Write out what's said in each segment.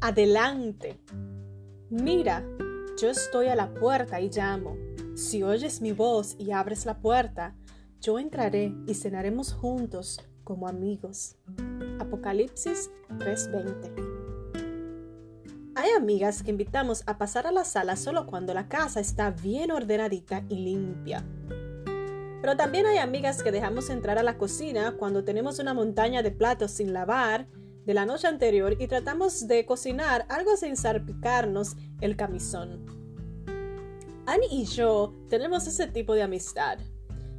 adelante. Mira, yo estoy a la puerta y llamo. Si oyes mi voz y abres la puerta, yo entraré y cenaremos juntos como amigos. Apocalipsis 3:20 Hay amigas que invitamos a pasar a la sala solo cuando la casa está bien ordenadita y limpia. Pero también hay amigas que dejamos entrar a la cocina cuando tenemos una montaña de platos sin lavar de la noche anterior y tratamos de cocinar algo sin salpicarnos el camisón. Annie y yo tenemos ese tipo de amistad.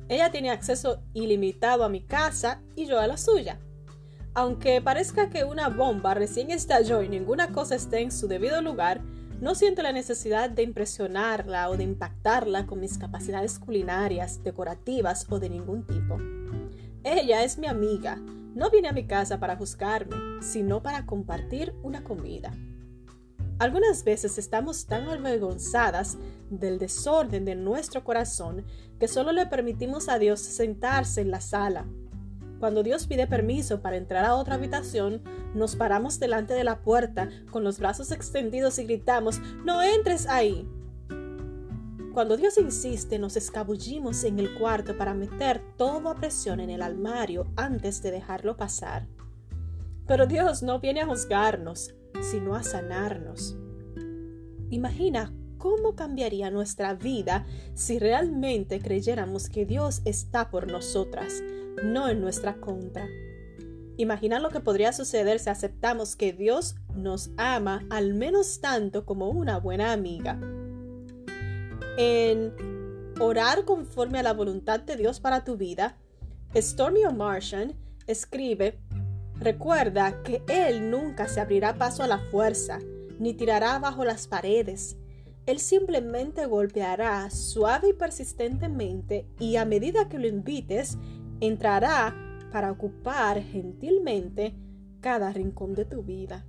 Ella tiene acceso ilimitado a mi casa y yo a la suya. Aunque parezca que una bomba recién estalló y ninguna cosa esté en su debido lugar, no siento la necesidad de impresionarla o de impactarla con mis capacidades culinarias, decorativas o de ningún tipo. Ella es mi amiga, no viene a mi casa para juzgarme, sino para compartir una comida. Algunas veces estamos tan avergonzadas del desorden de nuestro corazón que solo le permitimos a Dios sentarse en la sala. Cuando Dios pide permiso para entrar a otra habitación, nos paramos delante de la puerta con los brazos extendidos y gritamos, No entres ahí. Cuando Dios insiste, nos escabullimos en el cuarto para meter todo a presión en el armario antes de dejarlo pasar. Pero Dios no viene a juzgarnos, sino a sanarnos. Imagina cómo cambiaría nuestra vida si realmente creyéramos que Dios está por nosotras, no en nuestra contra. Imagina lo que podría suceder si aceptamos que Dios nos ama al menos tanto como una buena amiga. En Orar conforme a la voluntad de Dios para tu vida, Stormy Martian escribe Recuerda que Él nunca se abrirá paso a la fuerza, ni tirará bajo las paredes. Él simplemente golpeará suave y persistentemente y a medida que lo invites, entrará para ocupar gentilmente cada rincón de tu vida.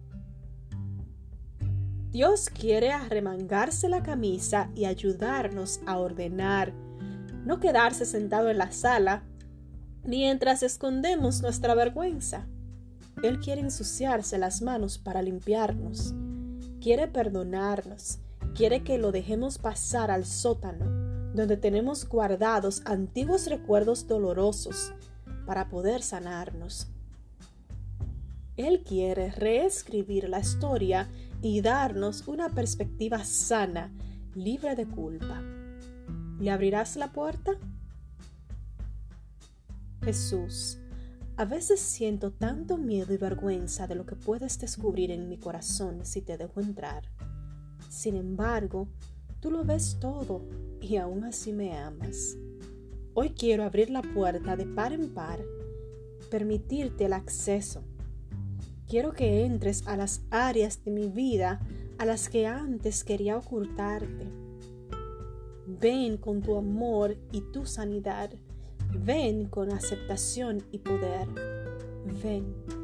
Dios quiere arremangarse la camisa y ayudarnos a ordenar, no quedarse sentado en la sala mientras escondemos nuestra vergüenza. Él quiere ensuciarse las manos para limpiarnos. Quiere perdonarnos. Quiere que lo dejemos pasar al sótano, donde tenemos guardados antiguos recuerdos dolorosos para poder sanarnos. Él quiere reescribir la historia y darnos una perspectiva sana, libre de culpa. ¿Le abrirás la puerta? Jesús, a veces siento tanto miedo y vergüenza de lo que puedes descubrir en mi corazón si te dejo entrar. Sin embargo, tú lo ves todo y aún así me amas. Hoy quiero abrir la puerta de par en par, permitirte el acceso. Quiero que entres a las áreas de mi vida a las que antes quería ocultarte. Ven con tu amor y tu sanidad Ven con aceptación y poder. Ven.